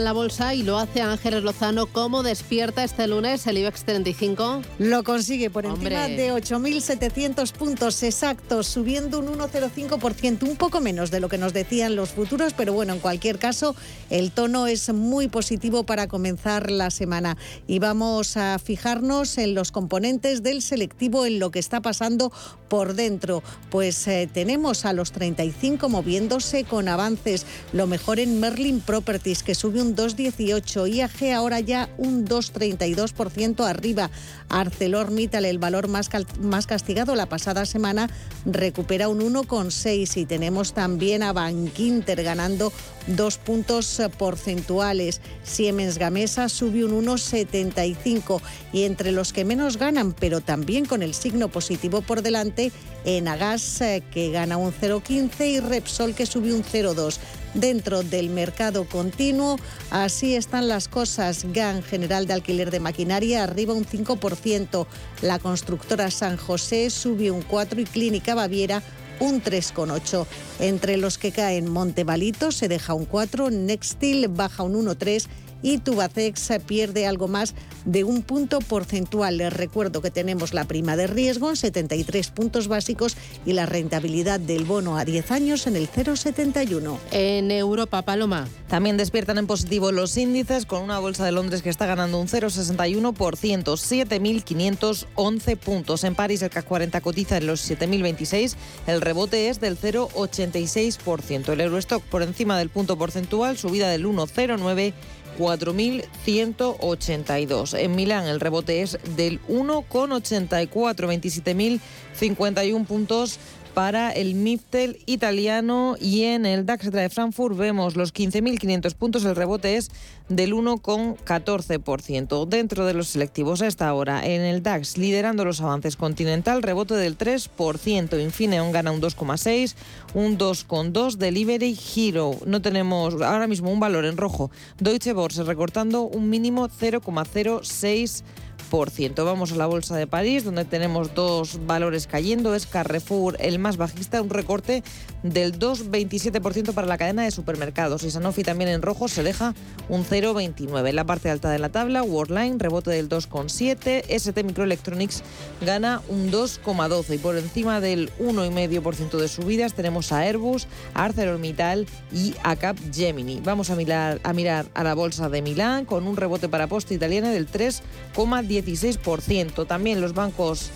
En la bolsa y lo hace Ángeles Lozano. ¿Cómo despierta este lunes el IBEX 35? Lo consigue por encima de 8.700 puntos exactos, subiendo un 1,05%, un poco menos de lo que nos decían los futuros, pero bueno, en cualquier caso, el tono es muy positivo para comenzar la semana. Y vamos a fijarnos en los componentes del selectivo, en lo que está pasando por dentro. Pues eh, tenemos a los 35 moviéndose con avances, lo mejor en Merlin Properties, que sube un 2,18. IAG ahora ya un 2,32% arriba. ArcelorMittal, el valor más, más castigado la pasada semana, recupera un 1,6 y tenemos también a Bankinter ganando dos puntos porcentuales. Siemens Gamesa sube un 1,75 y entre los que menos ganan, pero también con el signo positivo por delante, Enagas eh, que gana un 0,15 y Repsol que sube un 0,2 dentro del mercado continuo. Así están las cosas. GAN, General de Alquiler de Maquinaria, arriba un 5%. La constructora San José sube un 4% y Clínica Baviera un 3,8. Entre los que caen Montevalito se deja un 4, Nextil baja un 1,3 y Tubacex pierde algo más de un punto porcentual. Les recuerdo que tenemos la prima de riesgo en 73 puntos básicos y la rentabilidad del bono a 10 años en el 0,71. En Europa, Paloma. También despiertan en positivo los índices con una bolsa de Londres que está ganando un 0,61%, 7.511 puntos. En París el CAC 40 cotiza en los 7.026, el rebote es del 0,86%. El Eurostock por encima del punto porcentual, subida del 1,09 4.182. En Milán el rebote es del 1,84, 27.051 puntos para el MIPTEL italiano y en el DAX de Frankfurt vemos los 15.500 puntos, el rebote es del 1,14%. Dentro de los selectivos a esta hora, en el DAX liderando los avances continental, rebote del 3%, Infineon gana un 2,6, un 2,2, Delivery Hero. No tenemos ahora mismo un valor en rojo. Deutsche Börse recortando un mínimo 0,06%. Vamos a la Bolsa de París, donde tenemos dos valores cayendo. Es Carrefour el más bajista, un recorte del 2,27% para la cadena de supermercados. Y Sanofi también en rojo se deja un 0,29. En la parte alta de la tabla, Worldline rebote del 2,7. ST Microelectronics gana un 2,12. Y por encima del 1,5% de subidas tenemos a Airbus, ArcelorMittal y a Cap Gemini. Vamos a mirar, a mirar a la bolsa de Milán con un rebote para posta italiana del 3,10 16%. También los bancos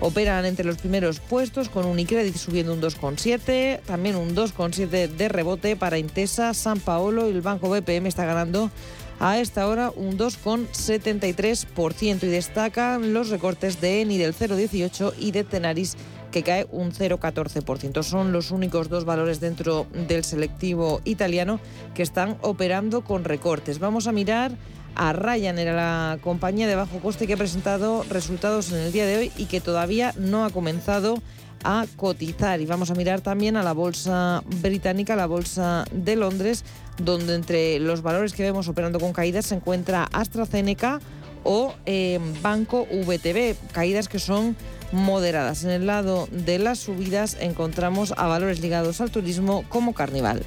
operan entre los primeros puestos con Unicredit subiendo un 2,7, también un 2,7 de rebote para Intesa, San Paolo y el Banco BPM está ganando a esta hora un 2,73% y destacan los recortes de ENI del 0,18 y de Tenaris que cae un 0,14%. Son los únicos dos valores dentro del selectivo italiano que están operando con recortes. Vamos a mirar a Ryanair, la compañía de bajo coste que ha presentado resultados en el día de hoy y que todavía no ha comenzado a cotizar. Y vamos a mirar también a la bolsa británica, la bolsa de Londres, donde entre los valores que vemos operando con caídas se encuentra AstraZeneca o eh, Banco VTB, caídas que son moderadas. En el lado de las subidas encontramos a valores ligados al turismo como Carnival.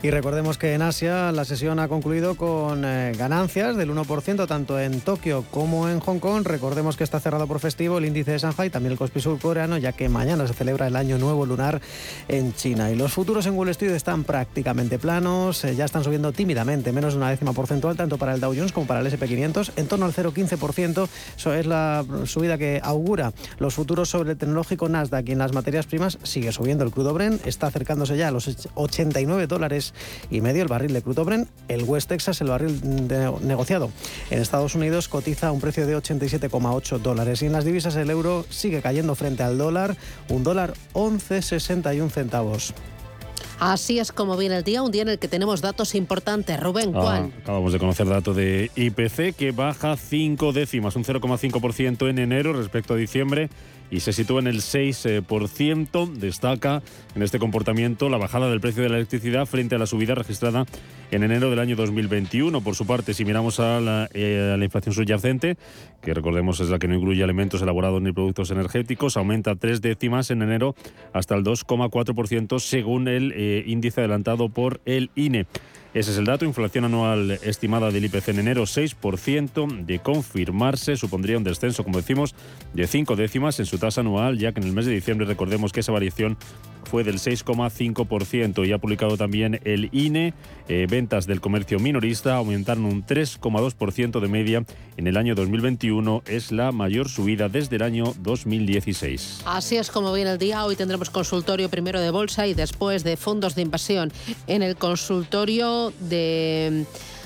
Y recordemos que en Asia la sesión ha concluido con eh, ganancias del 1% tanto en Tokio como en Hong Kong. Recordemos que está cerrado por festivo el índice de Shanghai, también el Kospi surcoreano, ya que mañana se celebra el Año Nuevo Lunar en China. Y los futuros en Wall Street están prácticamente planos, eh, ya están subiendo tímidamente, menos de una décima porcentual, tanto para el Dow Jones como para el SP500, en torno al 0,15%. Eso es la subida que augura los futuros sobre el tecnológico Nasdaq y en las materias primas sigue subiendo. El crudo Bren está acercándose ya a los 89 dólares dólares y medio el barril de crudo Brent. El West Texas, el barril negociado en Estados Unidos, cotiza a un precio de 87,8 dólares. Y en las divisas el euro sigue cayendo frente al dólar, un dólar 11,61 centavos. Así es como viene el día, un día en el que tenemos datos importantes. Rubén, ah, ¿cuál? acabamos de conocer dato de IPC que baja 5 décimas, un 0,5% en enero respecto a diciembre y se sitúa en el 6%. Destaca en este comportamiento la bajada del precio de la electricidad frente a la subida registrada en enero del año 2021. Por su parte, si miramos a la, eh, a la inflación subyacente, que recordemos es la que no incluye alimentos elaborados ni productos energéticos, aumenta tres décimas en enero hasta el 2,4% según el eh, índice adelantado por el INE. Ese es el dato. Inflación anual estimada del IPC en enero, 6%. De confirmarse, supondría un descenso, como decimos, de 5 décimas en su tasa anual, ya que en el mes de diciembre recordemos que esa variación fue del 6,5% y ha publicado también el INE. Eh, ventas del comercio minorista aumentaron un 3,2% de media en el año 2021. Es la mayor subida desde el año 2016. Así es como viene el día. Hoy tendremos consultorio primero de bolsa y después de fondos de inversión. En el consultorio de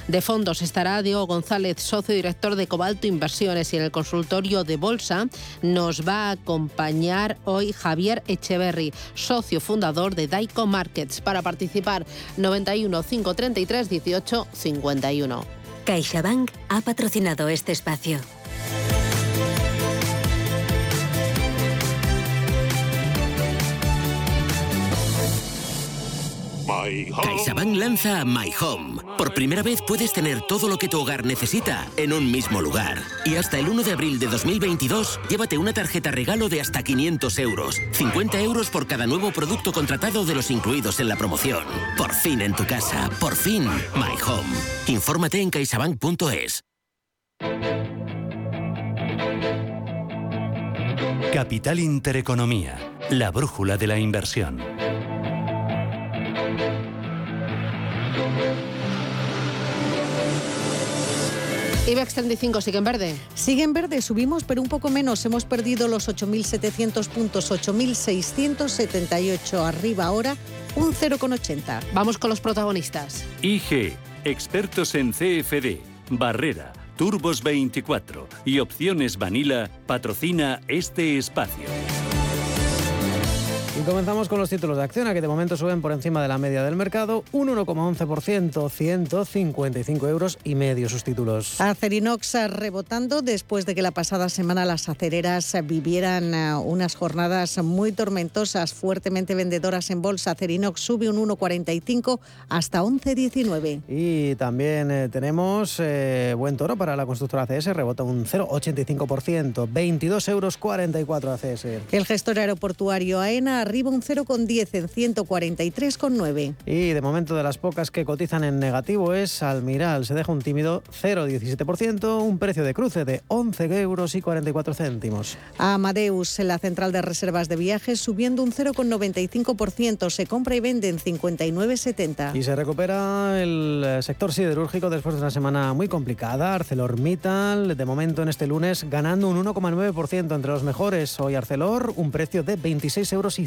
de fondos estará Diego González, socio director de Cobalto Inversiones y en el consultorio de Bolsa nos va a acompañar hoy Javier Echeverry, socio fundador de Daico Markets. Para participar 91 533 18 51. CaixaBank ha patrocinado este espacio. CaixaBank lanza My Home. Por primera vez puedes tener todo lo que tu hogar necesita en un mismo lugar. Y hasta el 1 de abril de 2022, llévate una tarjeta regalo de hasta 500 euros. 50 euros por cada nuevo producto contratado de los incluidos en la promoción. Por fin en tu casa. Por fin, My Home. Infórmate en caixabank.es. Capital Intereconomía. La brújula de la inversión. IBEX 35 sigue en verde. Sigue en verde, subimos pero un poco menos. Hemos perdido los 8.700 puntos, 8.678 arriba ahora, un 0,80. Vamos con los protagonistas. IG, expertos en CFD, Barrera, Turbos 24 y Opciones Vanilla patrocina este espacio. Y comenzamos con los títulos de acción, que de momento suben por encima de la media del mercado, un 1,11%, 155 euros y medio sus títulos. Acerinox rebotando después de que la pasada semana las acereras vivieran eh, unas jornadas muy tormentosas, fuertemente vendedoras en bolsa. Acerinox sube un 1,45 hasta 11,19. Y también eh, tenemos eh, buen toro para la constructora ACS, rebota un 0,85%, 22 euros 44 ACS. El gestor aeroportuario AENA arriba un 0,10 en 143,9. Y de momento de las pocas que cotizan en negativo es Almiral, se deja un tímido 0,17%, un precio de cruce de 11 euros y 44 céntimos. Amadeus, en la central de reservas de viajes, subiendo un 0,95%, se compra y vende en 59,70. Y se recupera el sector siderúrgico después de una semana muy complicada. ArcelorMittal, de momento en este lunes, ganando un 1,9% entre los mejores. Hoy Arcelor, un precio de 26 euros y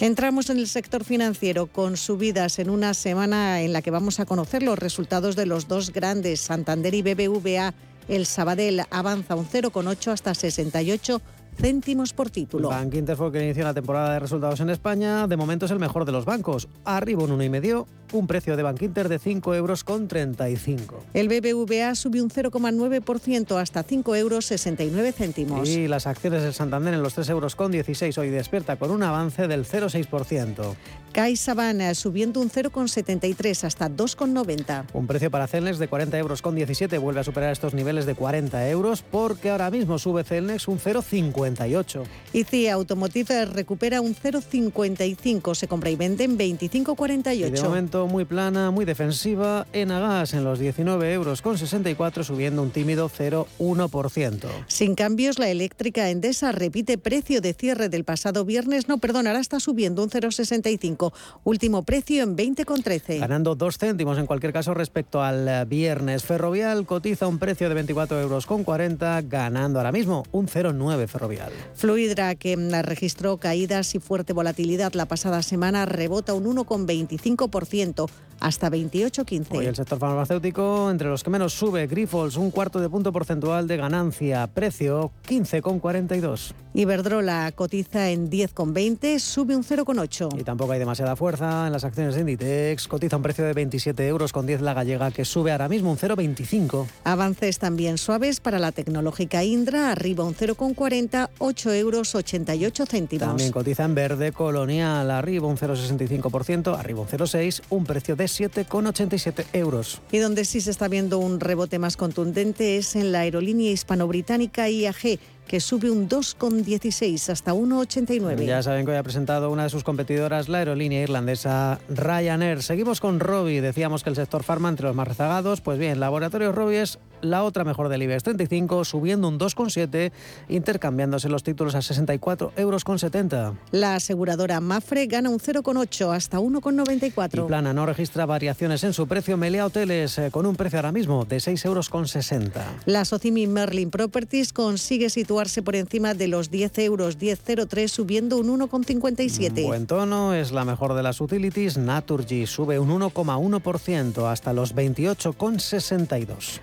Entramos en el sector financiero con subidas en una semana en la que vamos a conocer los resultados de los dos grandes, Santander y BBVA. El Sabadell avanza un 0,8 hasta 68 céntimos por título. Bank Inter fue que inició la temporada de resultados en España. De momento es el mejor de los bancos. Arriba un 1,5, un precio de Bank Inter de 5 euros con 35. El BBVA subió un 0,9% hasta 5 euros 69 céntimos. Y las acciones del Santander en los 3 euros con 16 hoy despierta con un avance del 0,6%. CaixaBank subiendo un 0,73 hasta 2,90. Un precio para Celnex de 40 euros con 17 vuelve a superar estos niveles de 40 euros porque ahora mismo sube Celnex un 0,58. Y CIA Automotive recupera un 0,55, se compra y vende en 25,48. De momento muy plana, muy defensiva, en Agas en los 19 euros con 64 subiendo un tímido 0,1%. Sin cambios, la eléctrica Endesa repite precio de cierre del pasado viernes, no, perdón, ahora está subiendo un 0,65 Último precio en 20,13. Ganando dos céntimos en cualquier caso respecto al eh, viernes. Ferrovial cotiza un precio de 24 euros con 40, ganando ahora mismo un 0,9 Ferrovial. Fluidra, que registró caídas y fuerte volatilidad la pasada semana, rebota un 1,25% hasta 28,15. Hoy el sector farmacéutico, entre los que menos sube, Grifols, un cuarto de punto porcentual de ganancia, precio 15,42. Iberdrola cotiza en 10,20, sube un 0,8. Y tampoco hay demasiada fuerza en las acciones de Inditex, cotiza un precio de 27 euros con 10 la gallega, que sube ahora mismo un 0,25. Avances también suaves para la tecnológica Indra, arriba un 0,40, 8 euros 88 céntimos. También cotiza en verde Colonial, arriba un 0,65%, arriba un 0,6, un precio de 7,87 euros. Y donde sí se está viendo un rebote más contundente es en la aerolínea hispano-británica IAG que sube un 2,16 hasta 1,89. Ya saben que hoy ha presentado una de sus competidoras, la aerolínea irlandesa Ryanair. Seguimos con Robbie. Decíamos que el sector farma entre los más rezagados. Pues bien, Laboratorio Robbie es la otra mejor del IBEX 35, subiendo un 2,7, intercambiándose los títulos a 64,70 euros. La aseguradora Mafre gana un 0,8 hasta 1,94. Y Plana no registra variaciones en su precio. Melea Hoteles eh, con un precio ahora mismo de 6,60 euros. La Socimi Merlin Properties consigue situar por encima de los 10 euros, 10,03 subiendo un 1,57. Buen tono, es la mejor de las utilities. Naturgy sube un 1,1% hasta los 28,62.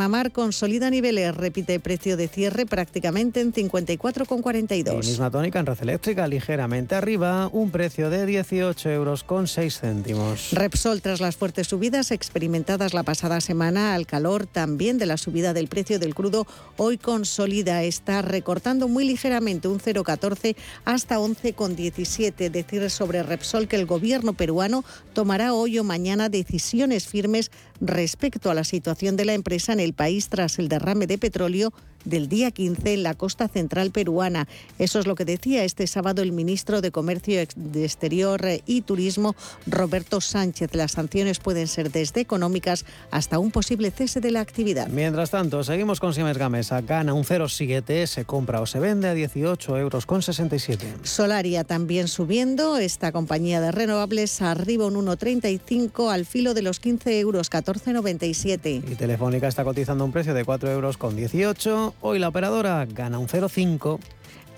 Farmamar consolida niveles, repite precio de cierre prácticamente en 54,42. Y misma tónica en red eléctrica, ligeramente arriba, un precio de 18 euros con 6 céntimos. Repsol, tras las fuertes subidas experimentadas la pasada semana al calor también de la subida del precio del crudo, hoy consolida esta recortando muy ligeramente un 0,14 hasta 11,17. Decir sobre Repsol que el gobierno peruano tomará hoy o mañana decisiones firmes respecto a la situación de la empresa en el país tras el derrame de petróleo del día 15 en la costa central peruana. Eso es lo que decía este sábado el ministro de Comercio Exterior y Turismo, Roberto Sánchez. Las sanciones pueden ser desde económicas hasta un posible cese de la actividad. Mientras tanto, seguimos con Siemens Gamesa. Gana un 0,7, se compra o se vende a 18 euros con 67. Solaria también subiendo. Esta compañía de renovables arriba un 1,35 al filo de los 15 euros 14,97. Y Telefónica está cotizando un precio de 4 euros con 18 Hoy la operadora gana un 0,5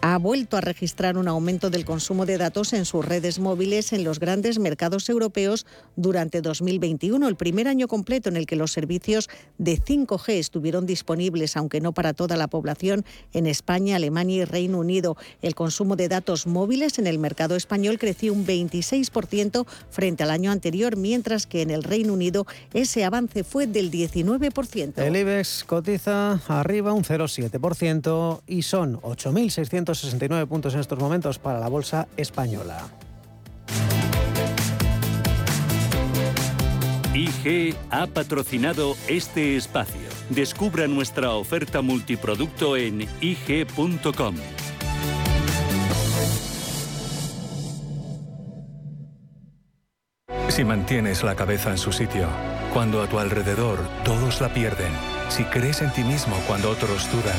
ha vuelto a registrar un aumento del consumo de datos en sus redes móviles en los grandes mercados europeos durante 2021, el primer año completo en el que los servicios de 5G estuvieron disponibles, aunque no para toda la población, en España, Alemania y Reino Unido. El consumo de datos móviles en el mercado español creció un 26% frente al año anterior, mientras que en el Reino Unido ese avance fue del 19%. El IBEX cotiza arriba un 0,7% y son 8.600 69 puntos en estos momentos para la bolsa española. IG ha patrocinado este espacio. Descubra nuestra oferta multiproducto en ig.com. Si mantienes la cabeza en su sitio, cuando a tu alrededor todos la pierden, si crees en ti mismo cuando otros dudan,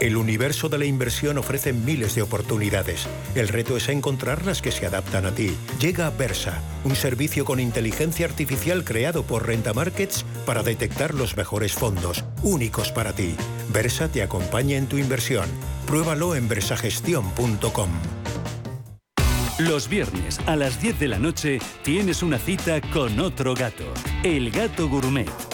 El universo de la inversión ofrece miles de oportunidades. El reto es encontrar las que se adaptan a ti. Llega Versa, un servicio con inteligencia artificial creado por Renta Markets para detectar los mejores fondos, únicos para ti. Versa te acompaña en tu inversión. Pruébalo en versagestión.com. Los viernes a las 10 de la noche tienes una cita con otro gato, el gato gourmet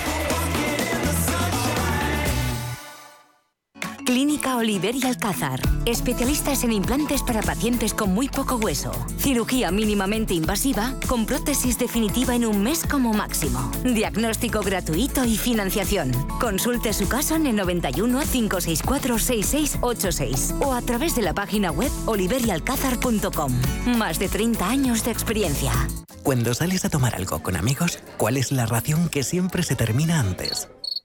Clínica Oliver y Alcázar. Especialistas en implantes para pacientes con muy poco hueso. Cirugía mínimamente invasiva con prótesis definitiva en un mes como máximo. Diagnóstico gratuito y financiación. Consulte su caso en el 91 564 6686 o a través de la página web oliverialcázar.com. Más de 30 años de experiencia. Cuando sales a tomar algo con amigos, ¿cuál es la ración que siempre se termina antes?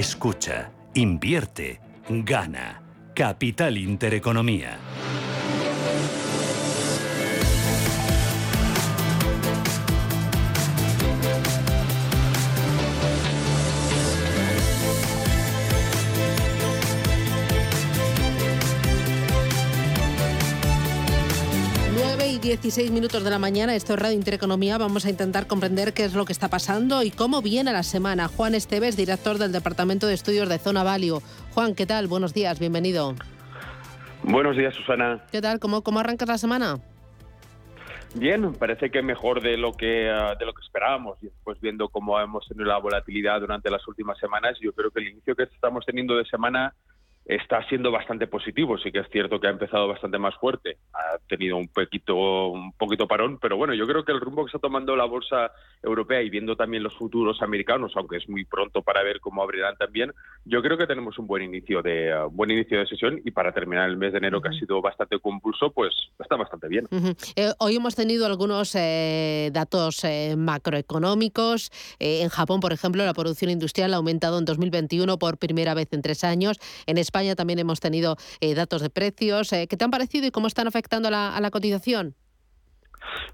Escucha, invierte, gana. Capital Intereconomía. 16 minutos de la mañana, esto es Radio Intereconomía. Vamos a intentar comprender qué es lo que está pasando y cómo viene la semana. Juan Esteves, director del Departamento de Estudios de Zona Value. Juan, ¿qué tal? Buenos días, bienvenido. Buenos días, Susana. ¿Qué tal? ¿Cómo, cómo arrancas la semana? Bien, parece que mejor de lo que ah, de lo que esperábamos. Y después viendo cómo hemos tenido la volatilidad durante las últimas semanas, yo creo que el inicio que estamos teniendo de semana está siendo bastante positivo. Sí que es cierto que ha empezado bastante más fuerte, ha tenido un poquito, un poquito parón, pero bueno, yo creo que el rumbo que está tomando la bolsa europea y viendo también los futuros americanos, aunque es muy pronto para ver cómo abrirán también, yo creo que tenemos un buen inicio de uh, buen inicio de sesión y para terminar el mes de enero que ha sido bastante compulso, pues está bastante bien. Eh, hoy hemos tenido algunos eh, datos eh, macroeconómicos. en Japón, por ejemplo, la producción industrial ha aumentado en 2021 por primera vez en tres años. En España también hemos tenido datos de precios. ¿Qué te han parecido y cómo están afectando a la cotización?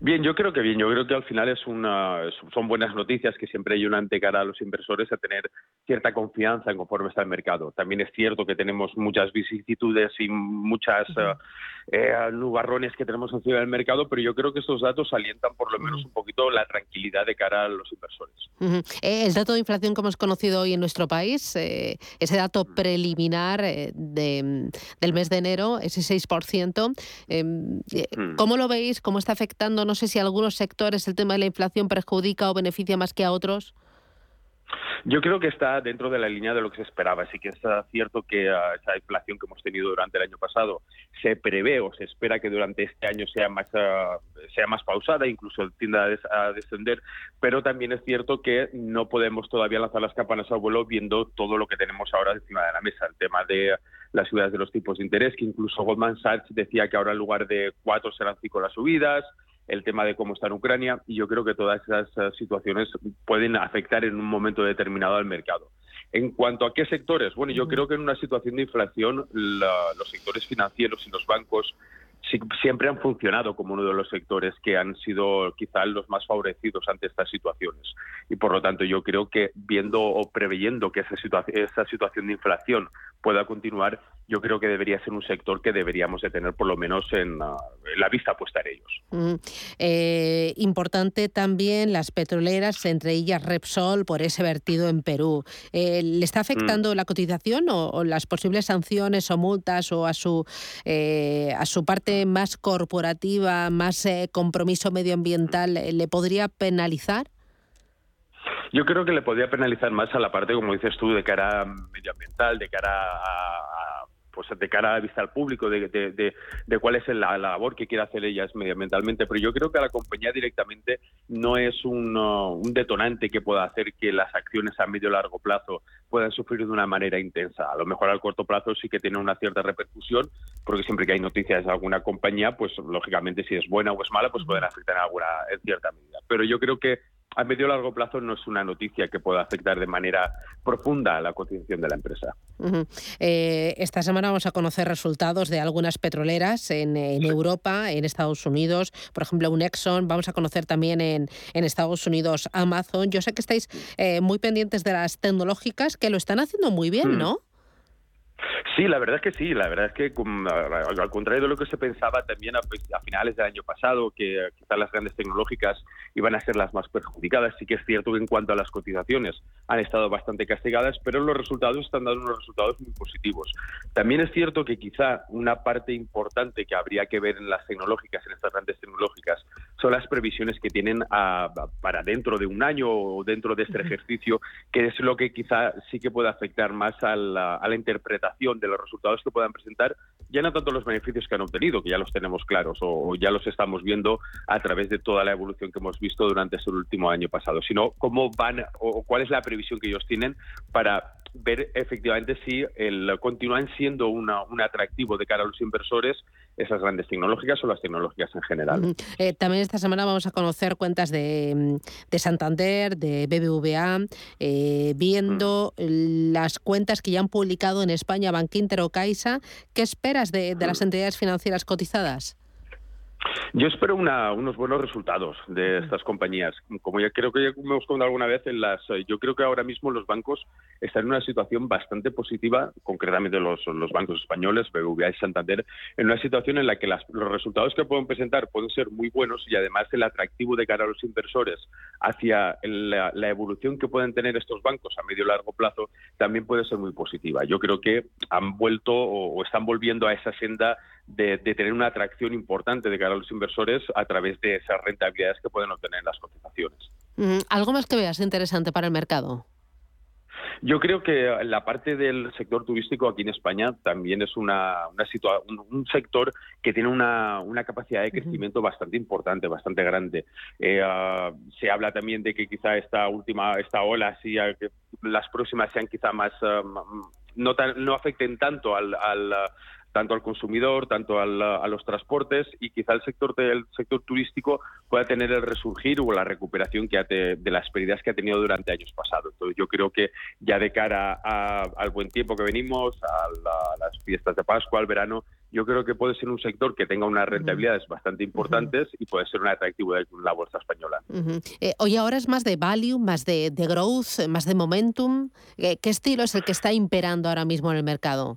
Bien, yo creo que bien. Yo creo que al final es una, son buenas noticias que siempre ayudan de cara a los inversores a tener cierta confianza en conforme está el mercado. También es cierto que tenemos muchas vicisitudes y muchas eh, eh, nubarrones que tenemos encima del mercado, pero yo creo que estos datos alientan por lo menos un poquito la tranquilidad de cara a los inversores. Eh, el dato de inflación que hemos conocido hoy en nuestro país, ese dato preliminar de, del mes de enero, ese 6%, em, ¿cómo lo veis? ¿Cómo está afectando? No sé si a algunos sectores el tema de la inflación perjudica o beneficia más que a otros. Yo creo que está dentro de la línea de lo que se esperaba. Sí que es cierto que ah, esa inflación que hemos tenido durante el año pasado se prevé o se espera que durante este año sea más ah, sea más pausada, incluso tienda a, descender. Pero también es cierto que no podemos todavía lanzar las campanas al vuelo viendo todo lo que tenemos ahora encima de la mesa. El tema de las subidas de los tipos de interés, que incluso Goldman Sachs decía que ahora en lugar de cuatro serán cinco las subidas el tema de cómo está en Ucrania y yo creo que todas esas eh, situaciones pueden afectar en un momento determinado al mercado. En cuanto a qué sectores, bueno, yo creo que en una situación de inflación los sectores financieros y los bancos siempre han funcionado como uno de los sectores que han sido quizá los más favorecidos ante estas situaciones. Y por lo tanto yo creo que viendo o preveyendo que esa, esa situación de inflación pueda continuar, yo creo que debería ser un sector que deberíamos de tener por lo menos en, ah, la vista puesta en ellos. Mm, eh, importante también las petroleras, entre ellas Repsol, por ese vertido en Perú. Eh, ¿Le está afectando mm. la cotización o, las posibles sanciones o multas o a su, eh, a su parte más corporativa, más compromiso medioambiental, le podría penalizar? Yo creo que le podría penalizar más a la parte, como dices tú, de cara medioambiental, de cara a, pues de cara a vista al público, de, de, cuál es la, labor que quiere hacer ellas medioambientalmente. Pero yo creo que a la compañía directamente no es un, uh, un detonante que pueda hacer que las acciones a medio largo plazo puedan sufrir de una manera intensa. A lo mejor al corto plazo sí que tiene una cierta repercusión, porque siempre que hay noticias de alguna compañía, pues lógicamente si es buena o es mala, pues pueden afectar en alguna en cierta medida. Pero yo creo que a medio largo plazo no es una noticia que pueda afectar de manera profunda a la cotización de la empresa. Eh, esta semana vamos a conocer resultados de algunas petroleras en, Europa, en Estados Unidos, por ejemplo, un Exxon. Vamos a conocer también en, en Estados Unidos Amazon. Yo sé que estáis eh, muy pendientes de las tecnológicas que lo están haciendo muy bien, hmm. ¿no? Sí, la verdad es que sí. La verdad es que, al contrario de lo que se pensaba también a, finales del año pasado, que quizás las grandes tecnológicas iban a ser las más perjudicadas, sí que es cierto que en cuanto a las cotizaciones han estado bastante castigadas, pero los resultados están dando unos resultados muy positivos. También es cierto que quizá una parte importante que habría que ver en las tecnológicas, en estas grandes tecnológicas, son las previsiones que tienen para dentro de un año o dentro de este ejercicio, que es lo que quizá sí que puede afectar más a la, a la interpretación de los resultados que puedan presentar, ya no tanto los beneficios que han obtenido, que ya los tenemos claros o, ya los estamos viendo a través de toda la evolución que hemos visto durante este último año pasado, sino cómo van o cuál es la previsión que ellos tienen para ver efectivamente si el, continúan siendo una, un atractivo de cara a los inversores esas grandes tecnológicas o las tecnológicas en general. Eh, también esta semana vamos a conocer cuentas de, mm, de Santander, de BBVA, eh, viendo las cuentas que ya han publicado en España Bankinter o Caixa. ¿Qué esperas de, de las entidades financieras cotizadas? Yo espero unos buenos resultados de estas compañías. Como ya creo que ya hemos contado alguna vez, en las, eh, yo creo que ahora mismo los bancos están en una situación bastante positiva, concretamente los, los bancos españoles, BBVA y Santander, en una situación en la que los resultados que pueden presentar pueden ser muy buenos y además el atractivo de cara a los inversores hacia la, evolución que pueden tener estos bancos a medio y largo plazo también puede ser muy positiva. Yo creo que han vuelto o están volviendo a esa senda de, tener una atracción importante de cara a los inversores a través de esas rentabilidades que pueden obtener las cotizaciones. ¿Algo más que veas interesante para el mercado? Yo creo que la parte del sector turístico aquí en España también es una, una un, sector que tiene una, una capacidad de crecimiento bastante importante, bastante grande. Eh, ah, se habla también de que quizá esta última, esta ola, sí, que las próximas sean quizá más, ah, no, no afecten tanto al, al tanto al consumidor, tanto a los transportes y quizá el sector del sector turístico pueda tener el resurgir o la recuperación que de las pérdidas que ha tenido durante años pasados. Entonces yo creo que ya de cara al buen tiempo que venimos, a, las fiestas de Pascua, al verano, yo creo que puede ser un sector que tenga unas rentabilidades bastante importantes y puede ser un atractivo de la bolsa española. Eh, hoy ahora es más de value, más de, growth, más de momentum. ¿Qué estilo es el que está imperando ahora mismo en el mercado?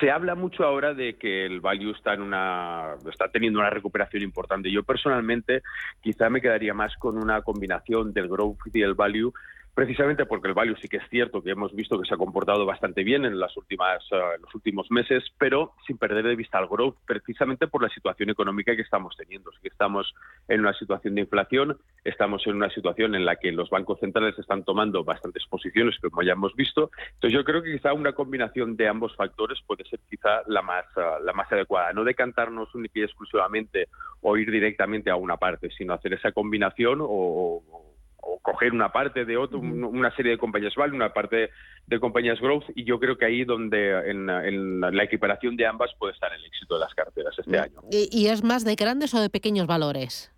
Se habla mucho ahora de que el value está en una está teniendo una recuperación importante. Yo personalmente quizá me quedaría más con una combinación del growth y el value precisamente porque el value sí que es cierto que hemos visto que se ha comportado bastante bien en las últimas eh, los últimos meses, pero sin perder de vista el growth, precisamente por la situación económica que estamos teniendo. que estamos en una situación de inflación, estamos en una situación en la que los bancos centrales están tomando bastantes posiciones, como ya hemos visto. Entonces yo creo que quizá una combinación de ambos factores puede ser quizá la más eh, la más adecuada, no decantarnos única y exclusivamente o ir directamente a una parte, sino hacer esa combinación o coger una parte de otro, una serie de compañías value, una parte de compañías growth, y yo creo que ahí donde en, la equiparación de ambas puede estar el éxito de las carteras este año. ¿Y es más de grandes o de pequeños valores?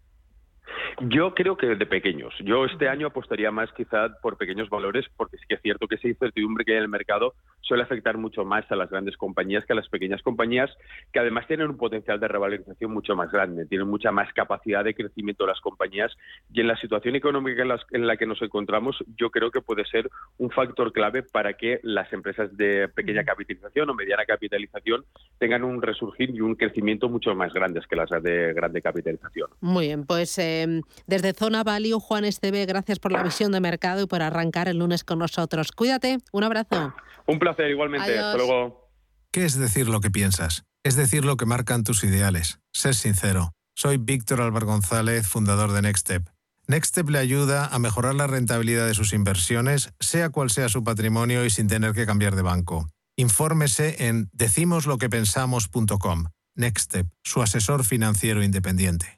Yo creo que de pequeños. Yo este año apostaría más quizá por pequeños valores porque sí que es cierto que esa incertidumbre que hay en el mercado suele afectar mucho más a las grandes compañías que a las pequeñas compañías que además tienen un potencial de revalorización mucho más grande, tienen mucha más capacidad de crecimiento las compañías y en la situación económica en, la que nos encontramos yo creo que puede ser un factor clave para que las empresas de pequeña capitalización o mediana capitalización tengan un resurgir y un crecimiento mucho más grandes que las de grande capitalización. Muy bien, pues eh, desde Zona Value, Juan Esteve, gracias por la visión de mercado y por arrancar el lunes con nosotros. Cuídate, un abrazo. Un placer, igualmente. Hasta luego. ¿Qué es decir lo que piensas? Es decir lo que marcan tus ideales. Ser sincero. Soy Víctor Álvaro González, fundador de Nextstep. Nextstep le ayuda a mejorar la rentabilidad de sus inversiones, sea cual sea su patrimonio y sin tener que cambiar de banco. Infórmese en decimosloquepensamos.com. Nextstep, su asesor financiero independiente.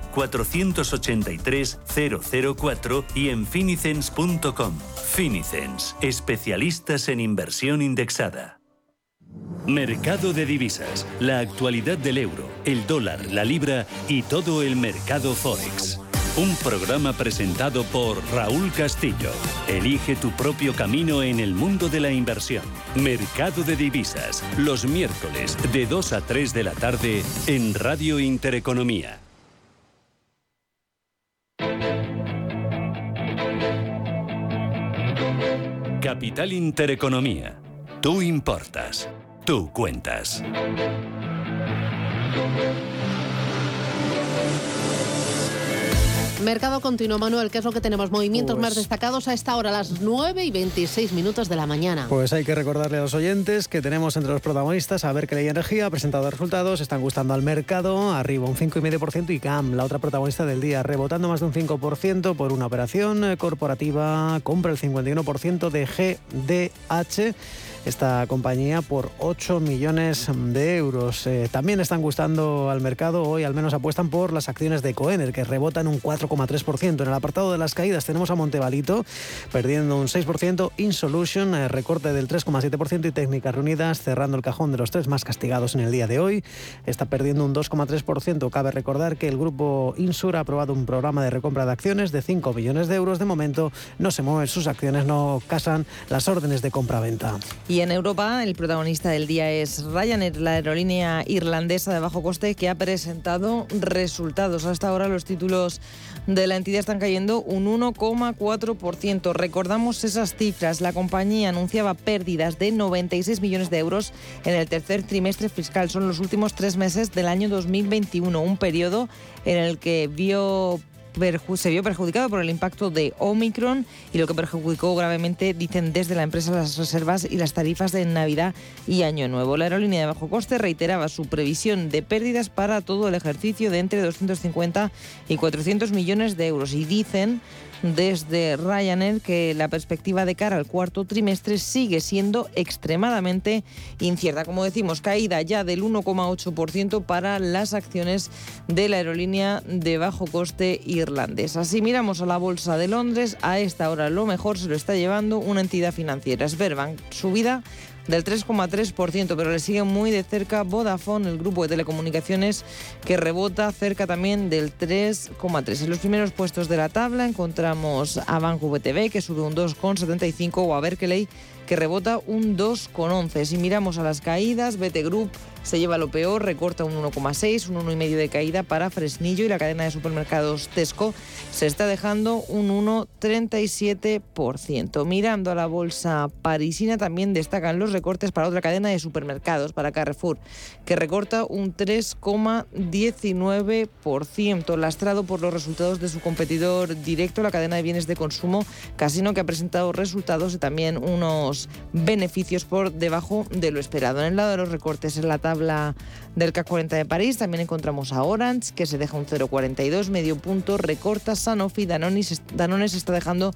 483 004 y en finicens.com. Finicens, especialistas en inversión indexada. Mercado de divisas, la actualidad del euro, el dólar, la libra y todo el mercado forex. Un programa presentado por Raúl Castillo. Elige tu propio camino en el mundo de la inversión. Mercado de divisas, los miércoles de 2 a 3 de la tarde en Radio Intereconomía. Capital Intereconomía. Tú importas. Tú cuentas. Mercado continuo, Manuel, ¿qué es lo que tenemos? Movimientos Pues- más destacados a esta hora, a las 9 y 26 minutos de la mañana. Pues hay que recordarle a los oyentes que tenemos entre los protagonistas a Berkeley Energía, ha presentado resultados, están gustando al mercado, arriba un 5,5% y CAM, la otra protagonista del día, rebotando más de un 5% por una operación eh, corporativa, compra el 51% de GDH esta compañía por 8 millones de euros. Eh, también están gustando al mercado, hoy al menos apuestan por las acciones de Coener, que rebotan un 4,3%. En el apartado de las caídas tenemos a Montevalito perdiendo un 6%, Insolution eh, recorte del 3,7% y Técnicas Reunidas cerrando el cajón de los tres más castigados en el día de hoy. Está perdiendo un 2,3%. Cabe recordar que el grupo Insur ha aprobado un programa de recompra de acciones de 5 millones de euros. De momento no se mueven sus acciones, no casan las órdenes de compra-venta. Y en Europa, el protagonista del día es Ryanair, la aerolínea irlandesa de bajo coste que ha presentado resultados. Hasta ahora los títulos de la entidad están cayendo un 1,4%. Recordamos esas cifras. La compañía anunciaba pérdidas de 96 millones de euros en el tercer trimestre fiscal. Son los últimos tres meses del año 2021, un periodo en el que vio se vio perjudicado por el impacto de Omicron y lo que perjudicó gravemente, dicen desde la empresa, las reservas y las tarifas de Navidad y Año Nuevo. La aerolínea de bajo coste reiteraba su previsión de pérdidas para todo el ejercicio de entre 250 y 400 millones de euros y dicen desde Ryanair que la perspectiva de cara al cuarto trimestre sigue siendo extremadamente incierta. Como decimos, caída ya del 1,8% para las acciones de la aerolínea de bajo coste irlandesa. Si miramos a la bolsa de Londres, a esta hora lo mejor se lo está llevando una entidad financiera, Sberbank, subida del 3,3%, pero le sigue muy de cerca Vodafone, el grupo de telecomunicaciones, que rebota cerca también del 3,3%. En los primeros puestos de la tabla encontramos a Banco VTB, que sube un 2,75%, o a Berkeley, que rebota un 2,11%. Si miramos a las caídas, BT Group se lleva lo peor, recorta un 1,6, un 1,5 de caída para Fresnillo y la cadena de supermercados Tesco se está dejando un 1,37%. Mirando a la bolsa parisina también destacan los recortes para otra cadena de supermercados, para Carrefour, que recorta un 3,19%, lastrado por los resultados de su competidor directo, la cadena de bienes de consumo Casino, que ha presentado resultados y también unos beneficios por debajo de lo esperado. En el lado de los recortes en la tabla del CAC 40 de París también encontramos a Orange, que se deja un 0,42, medio punto, recorta Sanofi, Danone, Danone se está dejando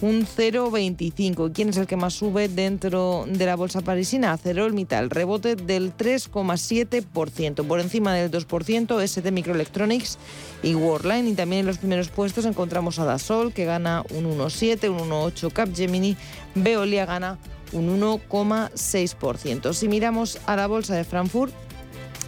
un 0,25. ¿Quién es el que más sube dentro de la bolsa parisina? Acerolmital, rebote del 3,7%, por encima del 2%, ST Microelectronics y Worldline. Y también en los primeros puestos encontramos a Dasol, que gana un 1,7, un 1,8 Capgemini, Veolia gana un 1,6%. Si miramos a la bolsa de Frankfurt,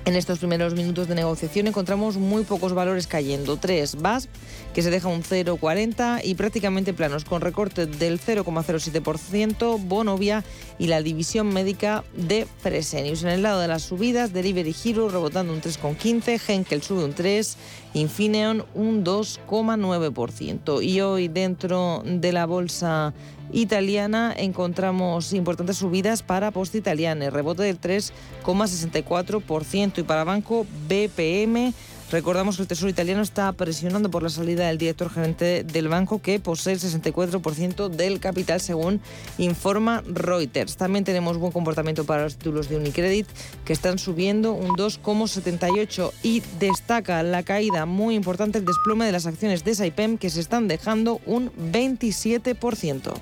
En estos primeros minutos de negociación encontramos muy pocos valores cayendo. Tres, VAS, que se deja un 0,40 y prácticamente planos, con recorte del 0,07%, Bonovia y la división médica de Fresenius. En el lado de las subidas, Delivery Hero rebotando un 3,15, Henkel sube un 3, Infineon un 2,9%. Y hoy dentro de la bolsa italiana encontramos importantes subidas para Poste Italiane, rebote del 3,64% y para Banco BPM Recordamos que el Tesoro italiano está presionando por la salida del director gerente del banco que posee el 64% del capital según informa Reuters. También tenemos buen comportamiento para los títulos de Unicredit que están subiendo un 2,78 y destaca la caída muy importante el desplome de las acciones de Saipem que se están dejando un 27%.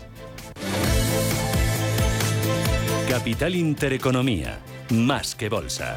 Capital Intereconomía, más que bolsa.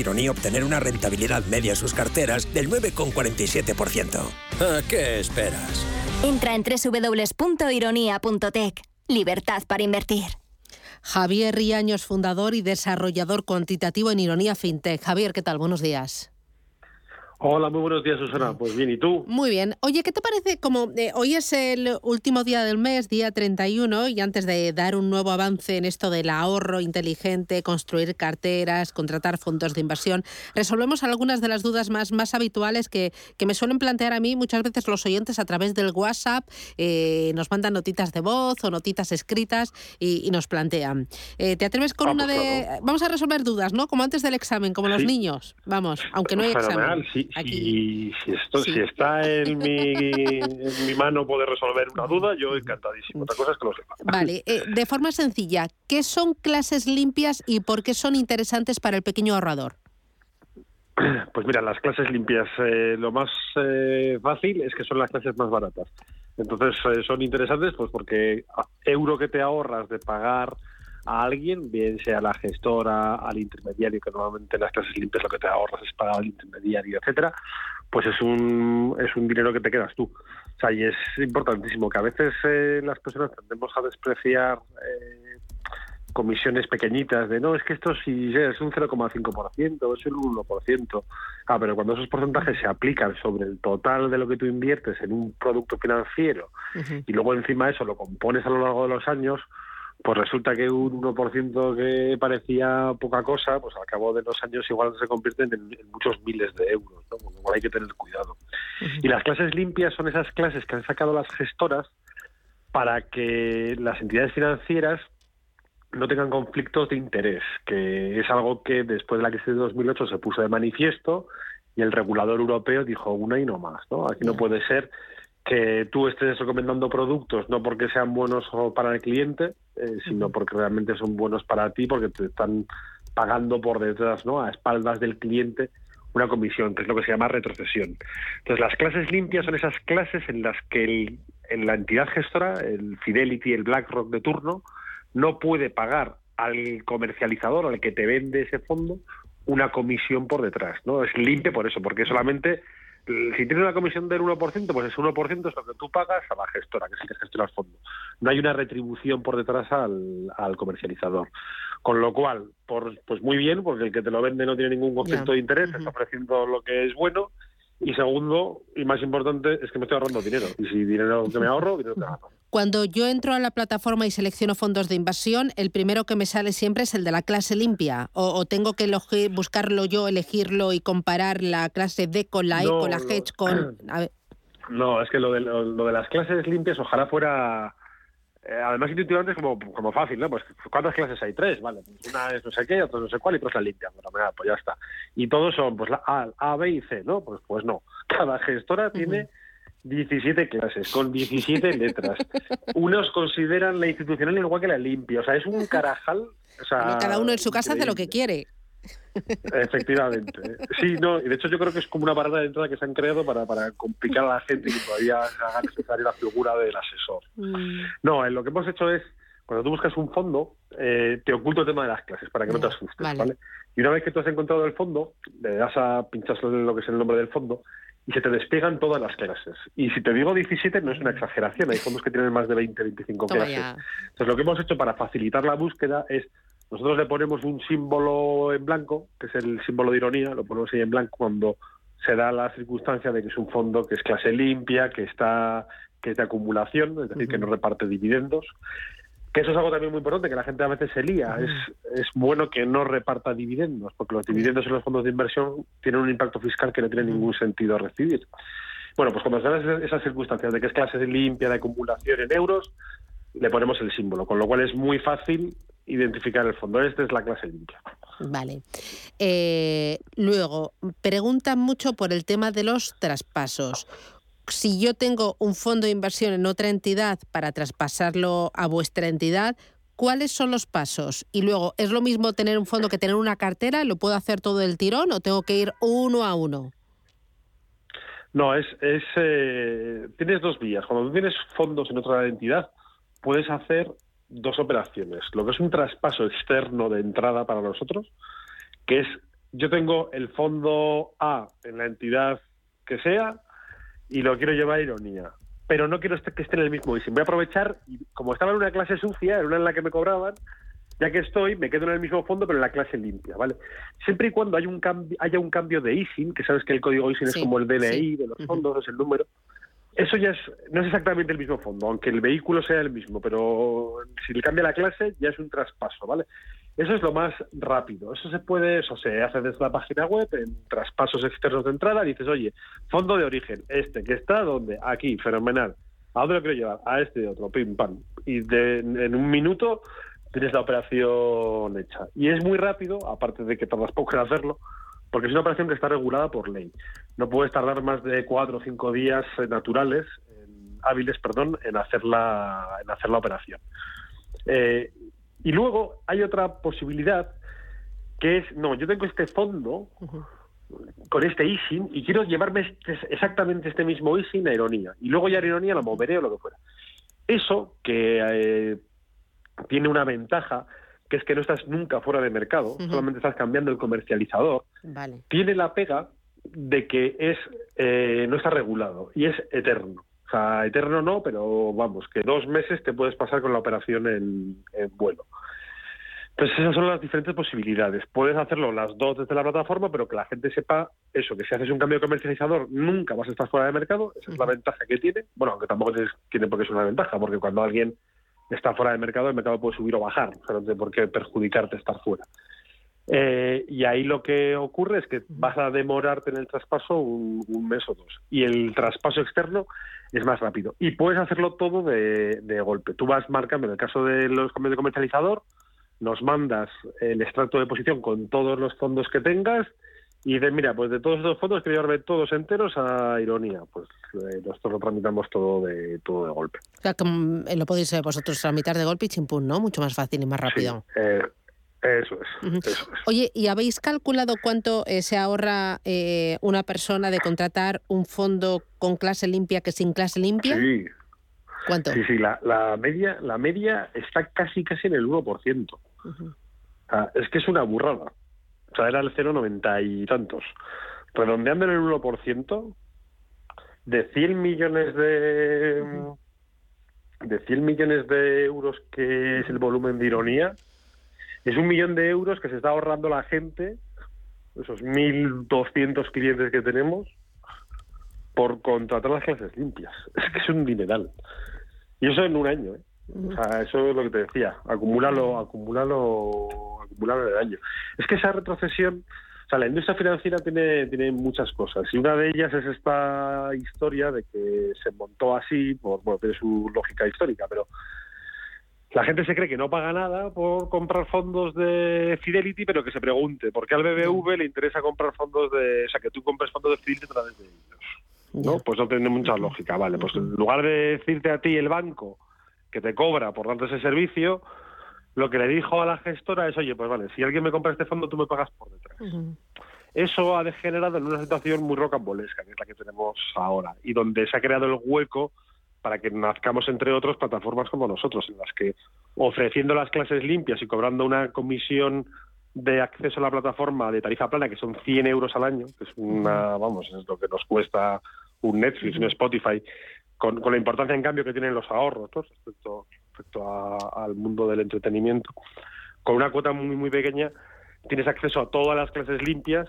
Ironía obtener una rentabilidad media en sus carteras del 9,47%. ¿A qué esperas? Entra en www.ironía.tech. Libertad para invertir. Javier Riaños, fundador y desarrollador cuantitativo en Ironía FinTech. Javier, ¿qué tal? Buenos días. Hola, muy buenos días, Susana. Pues bien, ¿y tú? Muy bien. Oye, ¿qué te parece? Como eh, hoy es el último día del mes, día 31, y antes de dar un nuevo avance en esto del ahorro inteligente, construir carteras, contratar fondos de inversión, resolvemos algunas de las dudas más, más habituales que, que me suelen plantear a mí muchas veces los oyentes a través del WhatsApp. Eh, nos mandan notitas de voz o notitas escritas y, nos plantean. Eh, ¿Te atreves con ah, una pues de...? Vamos a resolver dudas, ¿no? Como antes del examen, como los niños. Vamos, aunque no hay examen. Sí. Y si, esto, si está en mi, en mi mano poder resolver una duda, yo encantadísimo. Otra cosa es que lo sepa. Vale, eh, de forma sencilla, ¿qué son clases limpias y por qué son interesantes para el pequeño ahorrador? Pues mira, las clases limpias, eh, lo más eh, fácil es que son las clases más baratas. Entonces son interesantes pues porque euro que te ahorras de pagar a alguien, bien sea la gestora, al intermediario, que normalmente en las clases limpias lo que te ahorras es pagar al intermediario, etcétera, pues es un, es un dinero que te quedas tú. O sea, y es importantísimo que a veces eh, las personas tendemos a despreciar eh, comisiones pequeñitas de no, es que esto sí es un 0,5%, es un 1%. Ah, pero cuando esos porcentajes se aplican sobre el total de lo que tú inviertes en un producto financiero y luego encima eso lo compones a lo largo de los años, pues resulta que un 1% que parecía poca cosa, pues al cabo de los años igual se convierten en, muchos miles de euros, ¿no? Con lo cual hay que tener cuidado. Y las clases limpias son esas clases que han sacado las gestoras para que las entidades financieras no tengan conflictos de interés, que es algo que después de la crisis de 2008 se puso de manifiesto y el regulador europeo dijo una y no más, ¿no? Aquí no puede ser que tú estés recomendando productos no porque sean buenos para el cliente, eh, sino porque realmente son buenos para ti, porque te están pagando por detrás, ¿no? A espaldas del cliente una comisión, que es lo que se llama retrocesión. Entonces, las clases limpias son esas clases en las que en la entidad gestora, el Fidelity, el BlackRock de turno, no puede pagar al comercializador, al que te vende ese fondo, una comisión por detrás, ¿no? Es limpio por eso, porque solamente si tienes una comisión del 1%, pues ese 1% es lo que tú pagas a la gestora, que es el que gestiona el fondo. No hay una retribución por detrás al, comercializador. Con lo cual, por, pues muy bien, porque el que te lo vende no tiene ningún conflicto de interés, está ofreciendo lo que es bueno. Y segundo, y más importante, es que me estoy ahorrando dinero. Y si dinero que me ahorro, dinero que ahorro. Cuando yo entro a la plataforma y selecciono fondos de inversión, el primero que me sale siempre es el de la clase limpia. O, tengo que buscarlo yo, elegirlo y comparar la clase D con la E, con la Hedge, con... No, es que lo de, lo, de las clases limpias ojalá fuera... Eh, además, intuitivamente es como, como fácil, ¿no? Pues, ¿cuántas clases hay? Tres, vale. Pues una es no sé qué, otra no sé cuál y otra es la limpia. Bueno, pues ya está. Y todos son, pues, la A, A, B y C, ¿no? Pues, pues no. Cada gestora tiene 17 clases, con 17 letras. Unos consideran la institucional igual que la limpia. O sea, es un carajal cada uno en su casa hace lo que quiere. Efectivamente. Sí, no, y de hecho yo creo que es como una barrera de entrada que se han creado para, para complicar a la gente y que todavía haga necesaria la figura del asesor. Mm. No, lo que hemos hecho es, cuando tú buscas un fondo, eh, te oculto el tema de las clases para que no te asustes, vale. Y una vez que tú has encontrado el fondo, le das a pinchas lo que es el nombre del fondo y se te despliegan todas las clases. Y si te digo 17 no es una exageración, hay fondos que tienen más de 20, 25 clases. Entonces lo que hemos hecho para facilitar la búsqueda es nosotros le ponemos un símbolo en blanco, que es el símbolo de ironía, lo ponemos ahí en blanco cuando se da la circunstancia de que es un fondo que es clase limpia, que está que es de acumulación, es decir, que no reparte dividendos. Que eso es algo también muy importante, que la gente a veces se lía. es, es bueno que no reparta dividendos, porque los dividendos en los fondos de inversión tienen un impacto fiscal que no tiene ningún sentido recibir. Bueno, pues cuando se dan esas circunstancias de que es clase limpia de acumulación en euros, le ponemos el símbolo, con lo cual es muy fácil identificar el fondo. Este es la clase limpia. Vale. Eh, luego, preguntan mucho por el tema de los traspasos. Si yo tengo un fondo de inversión en otra entidad para traspasarlo a vuestra entidad, ¿cuáles son los pasos? Y luego, ¿es lo mismo tener un fondo que tener una cartera? ¿Lo puedo hacer todo el tirón o tengo que ir uno a uno? No, es, eh, tienes dos vías. Cuando tú tienes fondos en otra entidad, puedes hacer dos operaciones. Lo que es un traspaso externo de entrada para nosotros, que es yo tengo el fondo A en la entidad que sea y lo quiero llevar a ironía. Pero no quiero que esté en el mismo ISIN. Voy a aprovechar, como estaba en una clase sucia, en una en la que me cobraban, ya que estoy, me quedo en el mismo fondo, pero en la clase limpia, ¿vale? Siempre y cuando haya un cambio, haya un cambio de ISIN, que sabes que el código ISIN es como el DNI de los fondos, es el número, eso ya es, no es exactamente el mismo fondo, aunque el vehículo sea el mismo, pero si le cambia la clase ya es un traspaso, ¿vale? Eso es lo más rápido. Eso se puede, eso se hace desde la página web, en traspasos externos de entrada, dices, oye, fondo de origen, este, que está donde, aquí, fenomenal. ¿A dónde lo quiero llevar? A este otro, pim, pam. Y de, en un minuto tienes la operación hecha. Y es muy rápido, aparte de que tardas poco en hacerlo, porque es una operación que está regulada por ley. No puedes tardar más de cuatro o cinco días naturales, hábiles, perdón, en hacer la, en hacer la operación. Eh, y luego hay otra posibilidad que es, no, yo tengo este fondo con este ISIN y quiero llevarme este, exactamente este mismo ISIN a ironía. Y luego ya a ironía lo moveré o lo que fuera. Eso que eh, tiene una ventaja que es que no estás nunca fuera de mercado, solamente estás cambiando el comercializador, tiene la pega de que es eh, no está regulado y es eterno. O sea, eterno no, pero vamos, que dos meses te puedes pasar con la operación en, vuelo. Entonces esas son las diferentes posibilidades. Puedes hacerlo las dos desde la plataforma, pero que la gente sepa eso, que si haces un cambio de comercializador nunca vas a estar fuera de mercado, esa es la ventaja que tiene. Bueno, aunque tampoco tiene por qué ser una ventaja, porque cuando alguien está fuera del mercado, el mercado puede subir o bajar, o sea, no tiene por qué perjudicarte estar fuera. Eh, y ahí lo que ocurre es que vas a demorarte en el traspaso un, mes o dos. Y el traspaso externo es más rápido. Y puedes hacerlo todo de, de, golpe. Tú vas marcando, en el caso de los cambios de comercializador, nos mandas el extracto de posición con todos los fondos que tengas y dices, mira, pues de todos estos fondos quiero llevarme todos enteros a Ironía. Pues eh, nosotros lo tramitamos todo de todo de golpe. O sea, que mm, lo podéis eh, vosotros tramitar de golpe y chimpún, ¿no? Mucho más fácil y más rápido. Eh, eso, es, Oye, ¿y habéis calculado cuánto se ahorra una persona de contratar un fondo con clase limpia que sin clase limpia? Sí. ¿Cuánto? Sí, sí, la, la media, la media está casi casi en el 1%. es que es una burrada. O sea, era el 0,90 y tantos. Redondeando en el 1%, de 100 millones de de 100 millones de euros que es el volumen de ironía, es un millón de euros que se está ahorrando la gente, esos 1.200 clientes que tenemos, por contratar las clases limpias. Es que es un dineral. Y eso en un año, ¿eh? O sea, eso es lo que te decía, acumúlalo, acumúlalo, acumúlalo en el año. Es que esa retrocesión, o sea, la industria financiera tiene, tiene muchas cosas y una de ellas es esta historia de que se montó así, por, bueno, tiene su lógica histórica, pero la gente se cree que no paga nada por comprar fondos de Fidelity, pero que se pregunte, ¿por qué al BBV le interesa comprar fondos de, o sea, que tú compres fondos de Fidelity a través de ellos? ¿No? Pues no tiene mucha lógica, vale, pues en lugar de decirte a ti el banco, que te cobra por darte ese servicio, lo que le dijo a la gestora es, oye, pues vale, si alguien me compra este fondo, tú me pagas por detrás. Eso ha degenerado en una situación muy rocambolesca, que es la que tenemos ahora, y donde se ha creado el hueco para que nazcamos, entre otros, plataformas como nosotros, en las que ofreciendo las clases limpias y cobrando una comisión de acceso a la plataforma de tarifa plana, que son 100 euros al año, que es una, vamos, es lo que nos cuesta un Netflix, un Spotify, con, la importancia, en cambio, que tienen los ahorros respecto, respecto al mundo del entretenimiento, con una cuota muy, muy pequeña, tienes acceso a todas las clases limpias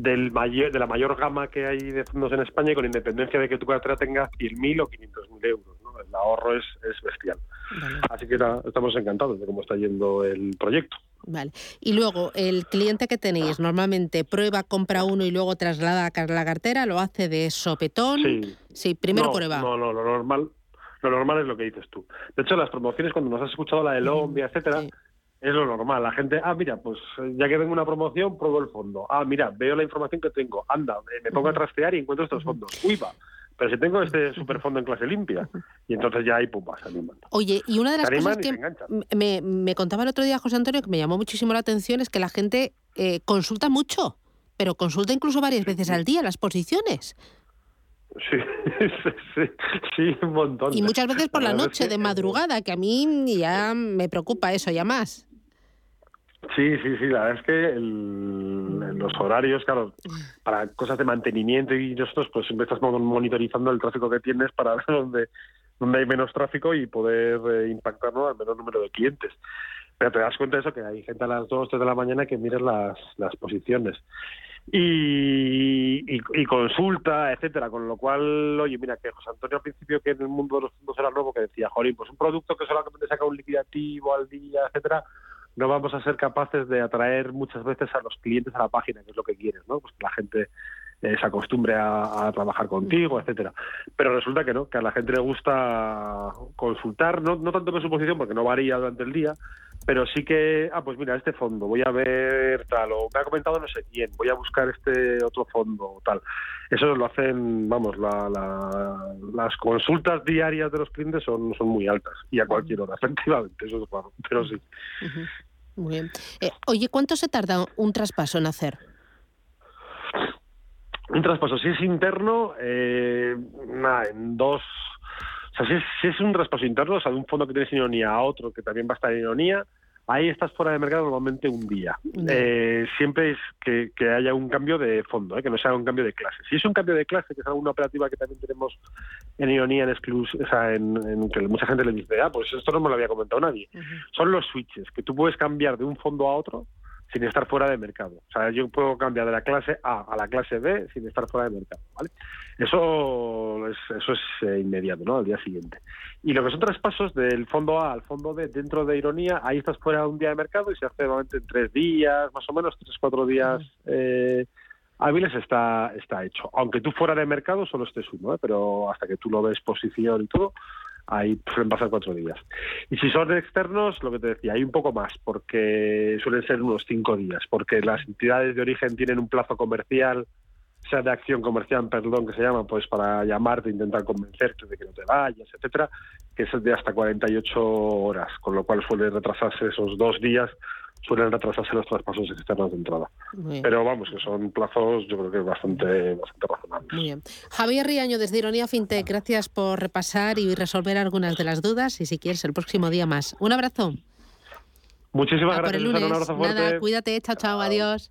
del mayor, de la mayor gama que hay de fondos en España y con independencia de que tu cartera tenga 100.000 o 500.000 euros. El ahorro es, es bestial. Así que estamos encantados de cómo está yendo el proyecto. Vale. Y luego, el cliente que tenéis normalmente prueba, compra uno y luego traslada a la cartera, lo hace de sopetón. Sí. Sí, primero prueba. No, no, lo normal, lo normal es lo que dices tú. De hecho, las promociones, cuando nos has escuchado la de Lombia, etcétera, es lo normal. La gente, ah, mira, pues ya que tengo una promoción, pruebo el fondo. Ah, mira, veo la información que tengo. Anda, me pongo a trastear y encuentro estos fondos. Uy, va. Pero si tengo este superfondo en clase limpia, y entonces ya hay pum, se animan. Oye, y una de las cosas que me, me, contaba el otro día José Antonio, que me llamó muchísimo la atención, es que la gente eh, consulta mucho, pero consulta incluso varias veces al día las posiciones. Sí, sí, sí, un montón. Y muchas veces por la, noche, de madrugada, que a mí ya me preocupa eso, ya más. Sí, sí, sí, la verdad es que los horarios, claro, para cosas de mantenimiento y nosotros pues siempre estamos monitorizando el tráfico que tienes para ver dónde, dónde hay menos tráfico y poder eh, impactar al menor número de clientes. Pero te das cuenta de eso, que hay gente a las 2 3 de la mañana que mira las, las posiciones. Y, y, consulta, etcétera, con lo cual, oye, mira, que José Antonio al principio que en el mundo de los fondos era nuevo, que decía, Jolín, pues un producto que solamente saca un liquidativo al día, etcétera, no vamos a ser capaces de atraer muchas veces a los clientes a la página, que es lo que quieres, ¿no? Pues que la gente eh, se acostumbre a, trabajar contigo, etcétera. Pero resulta que no, que a la gente le gusta consultar, no, no tanto por su posición, porque no varía durante el día, pero sí que, ah, pues mira, este fondo, voy a ver tal, o me ha comentado no sé quién, voy a buscar este otro fondo, o tal. Eso lo hacen, vamos, las consultas diarias de los clientes son, son muy altas, y a cualquier hora, efectivamente, eso es claro, pero sí. Muy bien. Eh, oye, ¿cuánto se tarda un traspaso en hacer? Un traspaso, si es interno, eh, nada, en dos o sea, si es, un traspaso interno, o sea, de un fondo que tienes ironía a otro que también va a estar en ironía, ahí estás fuera de mercado normalmente un día. Eh, siempre es que, haya un cambio de fondo, ¿eh? que no sea un cambio de clase. Si es un cambio de clase, que es alguna operativa que también tenemos en ironía, en exclus, o sea, en, que mucha gente le dice, ah, pues esto no me lo había comentado nadie. Son los switches, que tú puedes cambiar de un fondo a otro sin estar fuera de mercado. O sea, yo puedo cambiar de la clase A a la clase B sin estar fuera de mercado, ¿vale? Eso es, eso es eh, inmediato, ¿no? Al día siguiente. Y lo que son traspasos del fondo A al fondo B dentro de Ironía, ahí estás fuera de un día de mercado y se hace normalmente en tres días, más o menos, tres, cuatro días eh, hábiles está, está hecho. Aunque tú fuera de mercado solo estés uno, ¿eh? pero hasta que tú lo ves posición y todo, ahí suelen pasar cuatro días. Y si son externos, lo que te decía, hay un poco más, porque suelen ser unos cinco días, porque las entidades de origen tienen un plazo comercial, sea de acción comercial, perdón, que se llama, pues para llamarte, intentar convencerte de que no te vayas, etcétera, que es de hasta 48 horas, con lo cual suele retrasarse esos dos días suelen retrasarse los traspasos externos de entrada. Pero vamos, que son plazos yo creo que bastante, bastante razonables. Muy bien. Javier Riaño desde Ironía FinTech, gracias por repasar y resolver algunas de las dudas y si quieres el próximo día más. Un abrazo. Muchísimas gracias. Un abrazo fuerte. Nada, cuídate, chao, chao, adiós.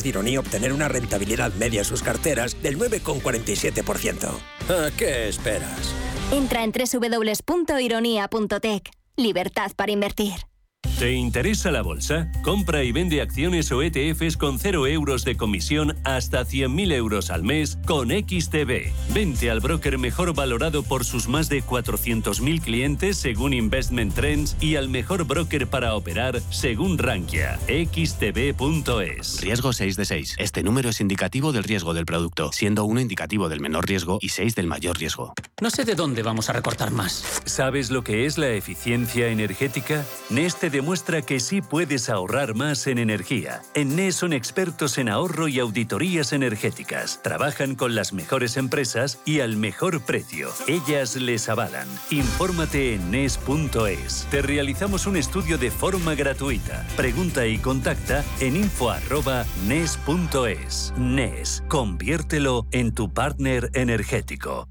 de Ironía obtener una rentabilidad media en sus carteras del 9,47%. ¿A qué esperas? Entra en www.ironia.tech. Libertad para invertir. ¿Te interesa la bolsa? Compra y vende acciones o ETFs con 0 euros de comisión hasta 100.000 euros al mes con XTB. Vente al broker mejor valorado por sus más de 400.000 clientes según Investment Trends y al mejor broker para operar según Rankia. XTB.es. Riesgo 6 de 6. Este número es indicativo del riesgo del producto, siendo 1 indicativo del menor riesgo y 6 del mayor riesgo. No sé de dónde vamos a recortar más. ¿Sabes lo que es la eficiencia energética? Neste demuestra muestra que sí puedes ahorrar más en energía. En NES son expertos en ahorro y auditorías energéticas. Trabajan con las mejores empresas y al mejor precio. Ellas les avalan. Infórmate en NES.es. Te realizamos un estudio de forma gratuita. Pregunta y contacta en info.nes.es. NES, conviértelo en tu partner energético.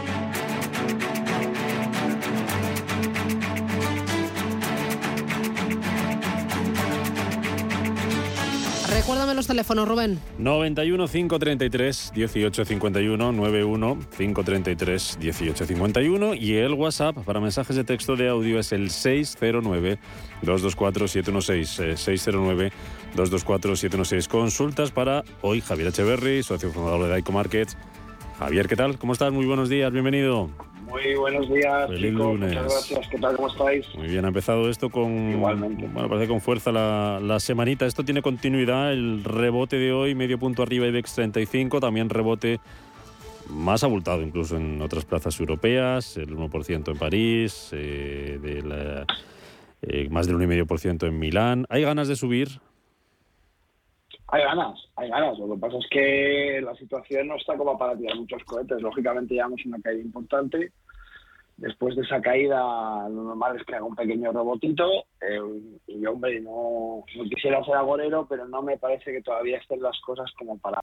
Recuérdame los teléfonos, Rubén. 91 533 1851 91 533 1851 y el WhatsApp para mensajes de texto de audio es el 609 224 716 609 224 716. Consultas para hoy Javier Echeverry, socio fundador de Daico Markets. Javier, ¿qué tal? ¿Cómo estás? Muy buenos días, bienvenido. Muy buenos días, Feliz chicos. lunes. Muchas gracias. ¿Qué tal? ¿Cómo estáis? Muy bien, ha empezado esto con. Igualmente. Bueno, parece con fuerza la, la semanita. Esto tiene continuidad. El rebote de hoy, medio punto arriba IBEX 35, también rebote más abultado incluso en otras plazas europeas, el 1% en París, eh, de la- eh, más del 1,5% en Milán. ¿Hay ganas de subir? Hay ganas, hay ganas. Lo que pasa es que la situación no está como para tirar muchos cohetes. Lógicamente llevamos una caída importante. Después de esa caída, lo normal es que haga un pequeño rebotito. eh, y hombre, no, no quisiera ser agorero, pero no me parece que todavía estén las cosas como para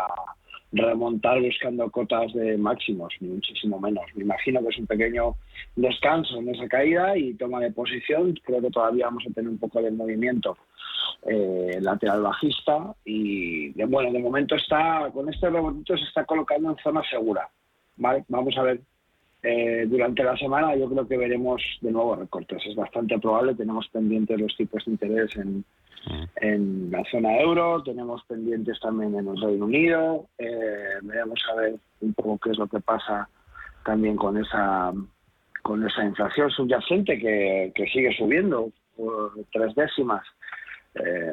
remontar buscando cotas de máximos, ni muchísimo menos. Me imagino que es un pequeño descanso en esa caída y toma de posición. Creo que todavía vamos a tener un poco de movimiento eh, lateral bajista y de, bueno, de momento está con este rebotito se está colocando en zona segura. ¿vale? Vamos a ver. Eh, durante la semana yo creo que veremos de nuevo recortes. Es bastante probable. Tenemos pendientes los tipos de interés en, en la zona euro, tenemos pendientes también en el Reino Unido. Eh, veremos a ver un poco qué es lo que pasa también con esa con esa inflación subyacente que, que sigue subiendo por tres décimas. Eh,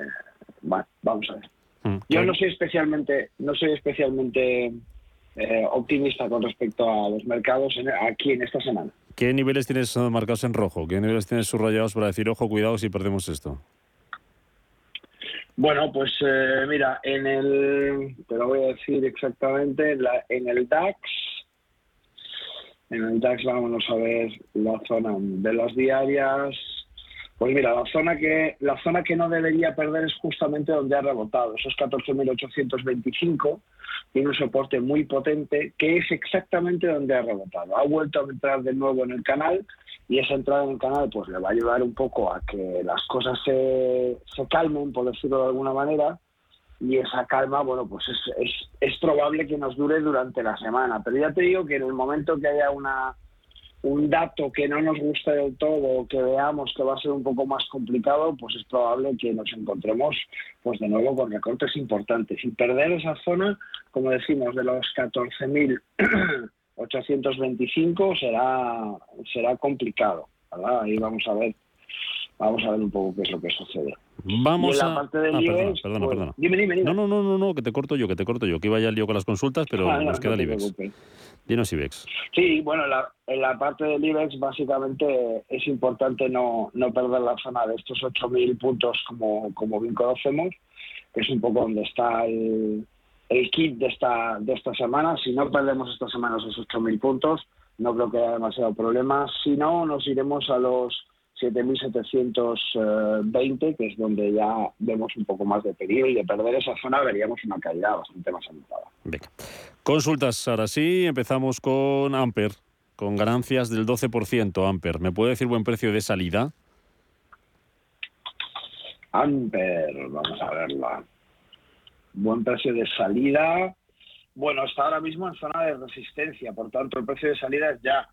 va- vamos a ver. Yo no soy especialmente, no soy especialmente eh, optimista con respecto a los mercados en- aquí en esta semana. ¿Qué niveles tienes eh, marcados en rojo? ¿Qué niveles tienes subrayados para decir, ojo, cuidado si perdemos esto? Bueno, pues eh, mira, en el, te lo voy a decir exactamente, en, la- en el DAX, en el DAX vámonos a ver la zona de las diarias. Pues mira, la zona que la zona que no debería perder es justamente donde ha rebotado, esos 14.825, tiene un soporte muy potente que es exactamente donde ha rebotado. Ha vuelto a entrar de nuevo en el canal y esa entrada en el canal pues le va a ayudar un poco a que las cosas se, se calmen, por decirlo de alguna manera, y esa calma, bueno, pues es, es, es probable que nos dure durante la semana. Pero ya te digo que en el momento que haya una un dato que no nos guste del todo o que veamos que va a ser un poco más complicado, pues es probable que nos encontremos pues de nuevo con recortes importantes. Y perder esa zona, como decimos, de los 14.825 será, será complicado. ¿verdad? Ahí vamos a ver vamos a ver un poco qué es lo que sucede. Vamos a... parte del Ah, perdona, IBEX, perdona, pues- perdona. Dime, dime, dime. No, no, no, no, no, que te corto yo, que te corto yo, que iba ya el lío con las consultas, pero Ah, no, nos queda no IBEX. preocupes. Dinos IBEX. Sí, bueno, la- en la parte del IBEX básicamente es importante no, no perder la zona de estos 8.000 puntos como, como bien conocemos, que es un poco donde está el, kit de esta, de esta semana. Si no perdemos esta semana esos 8.000 puntos, no creo que haya demasiado problema. Si no, nos iremos a los 7.720, que es donde ya vemos un poco más de peligro y de perder esa zona veríamos una caída bastante más aumentada. Venga. Consultas, ahora sí, empezamos con Amper, con ganancias del 12% Amper. ¿Me puede decir buen precio de salida? Amper, vamos a verla. Buen precio de salida. Bueno, está ahora mismo en zona de resistencia, por tanto el precio de salida es ya.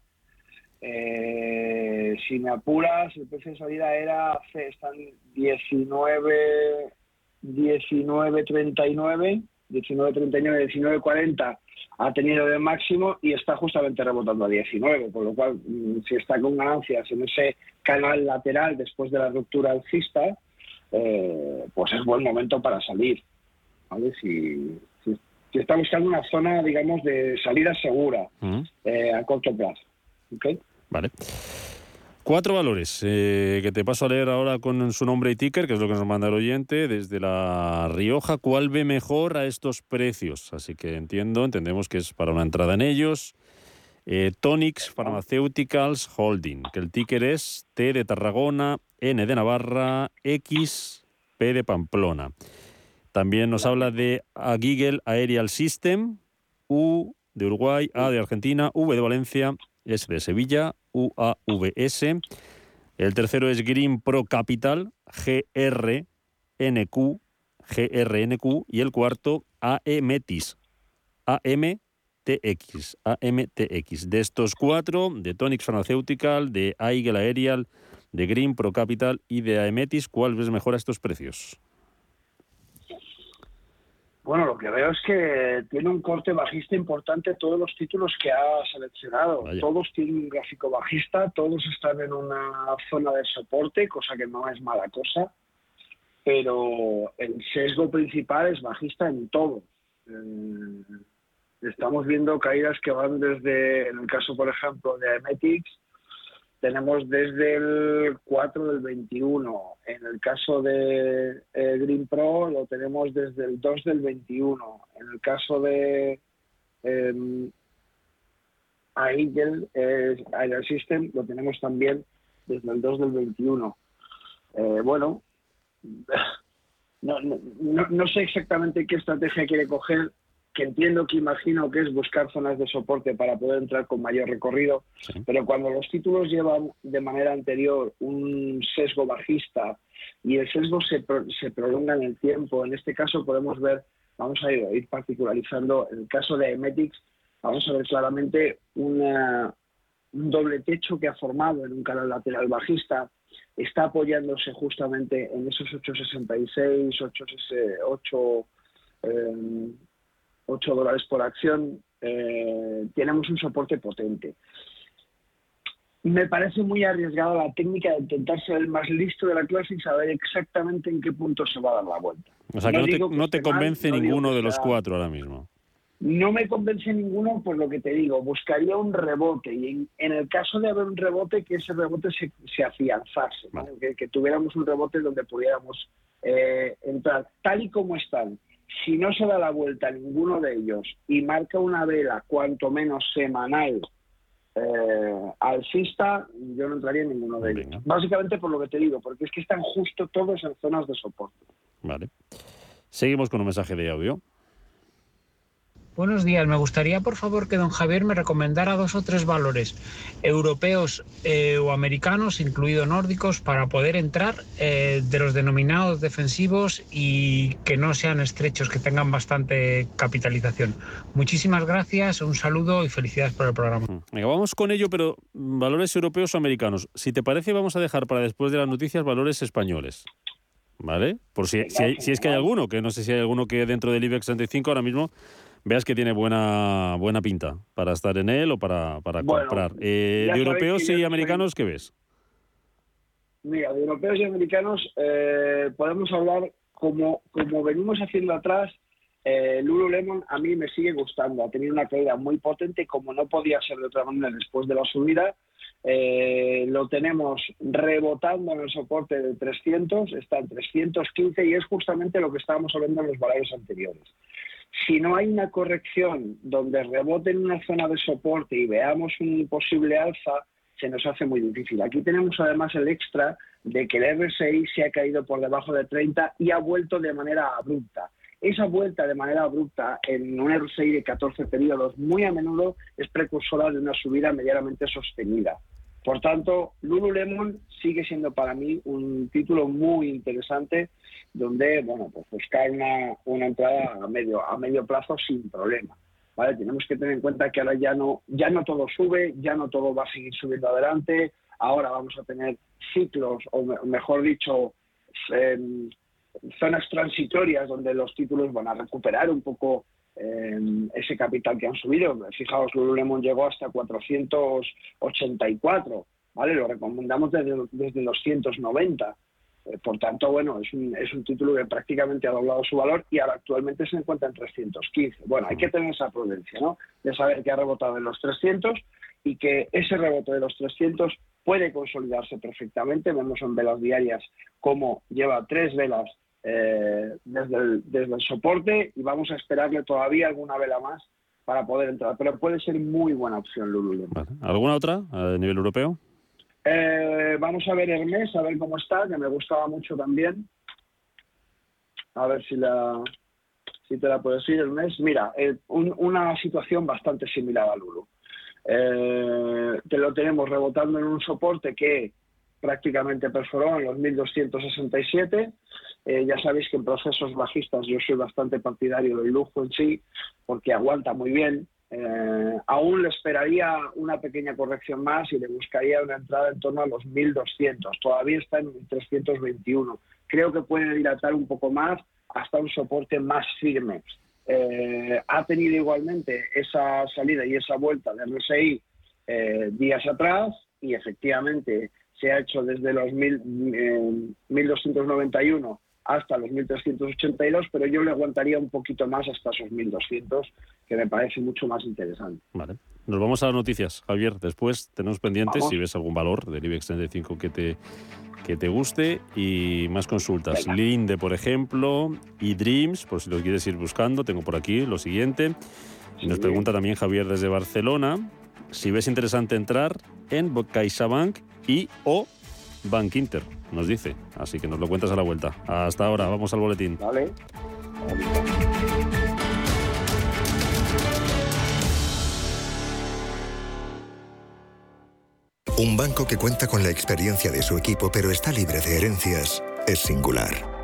Eh, si me apuras, el precio de salida era, están 19, 19.39, 19.39, 19.40 ha tenido de máximo y está justamente rebotando a 19, con lo cual mm, si está con ganancias en ese canal lateral después de la ruptura alcista, eh, pues es buen momento para salir. ¿vale? Si, si, si está buscando una zona, digamos, de salida segura Mm, eh, a corto plazo. ¿ok? Vale. Cuatro valores eh, que te paso a leer ahora con su nombre y ticker, que es lo que nos manda el oyente desde La Rioja. ¿Cuál ve mejor a estos precios? Así que entiendo, entendemos que es para una entrada en ellos. Eh, Tonics Pharmaceuticals Holding, que el ticker es T de Tarragona, N de Navarra, X, P de Pamplona. También nos habla de Agigel Aerial System, U de Uruguay, A de Argentina, V de Valencia, S de Sevilla, UAVS. El tercero es Green Pro Capital, GRNQ, GRNQ. Y el cuarto, AEMETIS, AMTX, AMTX. De estos cuatro, de Tonics Pharmaceutical, de Aigel Aerial, de Green Pro Capital y de AEMETIS, ¿cuál ves mejor a estos precios? Bueno, lo que veo es que tiene un corte bajista importante todos los títulos que ha seleccionado. Todos tienen un gráfico bajista, todos están en una zona de soporte, cosa que no es mala cosa, pero el sesgo principal es bajista en todo. Eh, estamos viendo caídas que van desde, en el caso, por ejemplo, de Aemetics, tenemos desde el 4 del 21. En el caso de eh, Green Pro lo tenemos desde el 2 del 21. En el caso de eh, Aigel, eh, Aigel System lo tenemos también desde el 2 del 21. Eh, bueno, no, no, no- no sé exactamente qué estrategia quiere coger, que entiendo que imagino que es buscar zonas de soporte para poder entrar con mayor recorrido, pero cuando los títulos llevan de manera anterior un sesgo bajista y el sesgo se, pro- se prolonga en el tiempo, en este caso podemos ver, vamos a ir, ir particularizando, en el caso de Emetics, vamos a ver claramente una- un doble techo que ha formado en un canal lateral bajista, está apoyándose justamente en esos 8,66, 8, 8, eh, 8 dólares por acción, eh, tenemos un soporte potente. Me parece muy arriesgada la técnica de intentar ser el más listo de la clase y saber exactamente en qué punto se va a dar la vuelta. O sea, que no, te, digo que no te esté mal, convence no ninguno de los cuatro ahora mismo. no me convence ninguno por lo que te digo. Buscaría un rebote y en, en el caso de haber un rebote, que ese rebote se, se afianzase, ¿no? que, que tuviéramos un rebote donde pudiéramos eh, entrar tal y como están. Si no se da la vuelta a ninguno de ellos y marca una vela cuanto menos semanal eh, alcista, yo no entraría en ninguno de ellos. Básicamente por lo que te digo, porque es que están justo todos en zonas de soporte. Vale. Seguimos con un mensaje de audio. Buenos días. Me gustaría, por favor, que don Javier me recomendara dos o tres valores europeos eh, o americanos, incluidos nórdicos, para poder entrar eh, de los denominados defensivos y que no sean estrechos, que tengan bastante capitalización. Muchísimas gracias, un saludo y felicidades por el programa. Venga, vamos con ello, pero mm, valores europeos o americanos. Si te parece, vamos a dejar para después de las noticias valores españoles. ¿Vale? Por si, hay- si es que hay alguno, que no sé si hay alguno que dentro del IBEX 35 ahora mismo veas que tiene buena buena pinta para estar en él o para, para Bueno, comprar. Eh, de europeos y soy- americanos, ¿qué ves? Mira, de europeos y americanos eh, podemos hablar como, como venimos haciendo atrás. Eh, Lululemon a mí me sigue gustando. Ha tenido una caída muy potente, como no podía ser de otra manera después de la subida. Eh, lo tenemos rebotando en el soporte de 300, está en 315 y es justamente lo que estábamos hablando en los valores anteriores. Si no hay una corrección donde rebote en una zona de soporte y veamos un posible alza, se nos hace muy difícil. Aquí tenemos además el extra de que el RSI se ha caído por debajo de 30 y ha vuelto de manera abrupta. Esa vuelta de manera abrupta en un RSI de 14 periodos muy a menudo es precursora de una subida medianamente sostenida. Por tanto, Lululemon sigue siendo para mí un título muy interesante donde, bueno, pues buscar una, entrada a medio, a medio plazo sin problema. ¿vale? Tenemos que tener en cuenta que ahora ya no, ya no todo sube, ya no todo va a seguir subiendo adelante, ahora vamos a tener ciclos, o me- mejor dicho, em, zonas transitorias donde los títulos van a recuperar un poco ese capital que han subido. Fijaos, Lululemon llegó hasta 484, ¿vale? Lo recomendamos desde, desde los 190. Eh, Por tanto, bueno, es un, es un título que prácticamente ha doblado su valor y ahora actualmente se encuentra en 315. Bueno, hay que tener esa prudencia, ¿no? De saber que ha rebotado en los 300 y que ese rebote de los 300 puede consolidarse perfectamente. Vemos en velas diarias cómo lleva tres velas eh, desde, el, desde el soporte y vamos a esperarle todavía alguna vela más para poder entrar. Pero puede ser muy buena opción Lululemon. ¿Alguna otra a nivel europeo? Eh, vamos a ver Hermes, a ver cómo está, que me gustaba mucho también. A ver si la si te la puedo decir, Hermes. Mira, eh, un- una situación bastante similar a Lulu. Eh, te lo tenemos rebotando en un soporte que prácticamente perforó en los 1267. Eh, ya sabéis que en procesos bajistas yo soy bastante partidario del lujo en sí, porque aguanta muy bien. Eh, aún le esperaría una pequeña corrección más y le buscaría una entrada en torno a los 1200. Todavía está en 321. Creo que puede dilatar un poco más hasta un soporte más firme. Eh, ha tenido igualmente esa salida y esa vuelta de RSI días atrás y efectivamente se ha hecho desde los mil, eh, 1291 hasta los 1382, pero yo le aguantaría un poquito más hasta esos 1200, que me parece mucho más interesante. Vale. Nos vamos a las noticias, Javier. Después tenemos pendientes Vamos. si ves algún valor del IBEX 35 que te, que te guste y más consultas. Linde, por ejemplo, y Dreams, por si lo quieres ir buscando. Tengo por aquí lo siguiente. Y nos pregunta también Javier desde Barcelona si ves interesante entrar en CaixaBank y o Bank Inter, nos dice. Así que nos lo cuentas a la vuelta. Hasta ahora, vamos al boletín. Vale. Un banco que cuenta con la experiencia de su equipo pero está libre de herencias es singular.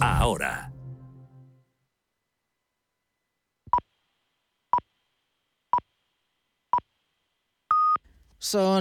ahora. Son